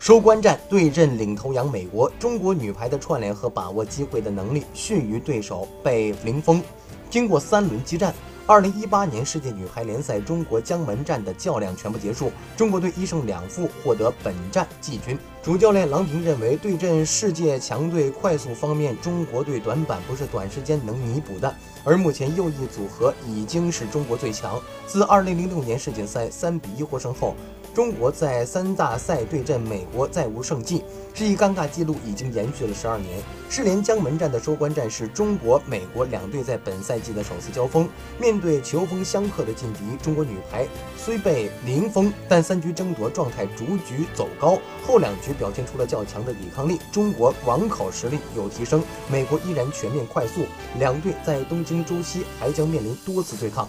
收官战对阵领头羊美国，中国女排的串联和把握机会的能力逊于对手，被零封。经过三轮激战。二零一八年世界女排联赛中国江门站的较量全部结束，中国队一胜两负，获得本站季军。主教练郎平认为，对阵世界强队，快速方面中国队短板不是短时间能弥补的，而目前右翼组合已经是中国最强。自二零零六年世锦赛三比一获胜后。中国在三大赛对阵美国再无胜绩，这一尴尬记录已经延续了十二年。世联江门站的收官战是中国、美国两队在本赛季的首次交锋。面对球风相克的劲敌，中国女排虽被零封，但三局争夺状态逐局走高，后两局表现出了较强的抵抗力。中国网口实力有提升，美国依然全面快速，两队在东京周期还将面临多次对抗。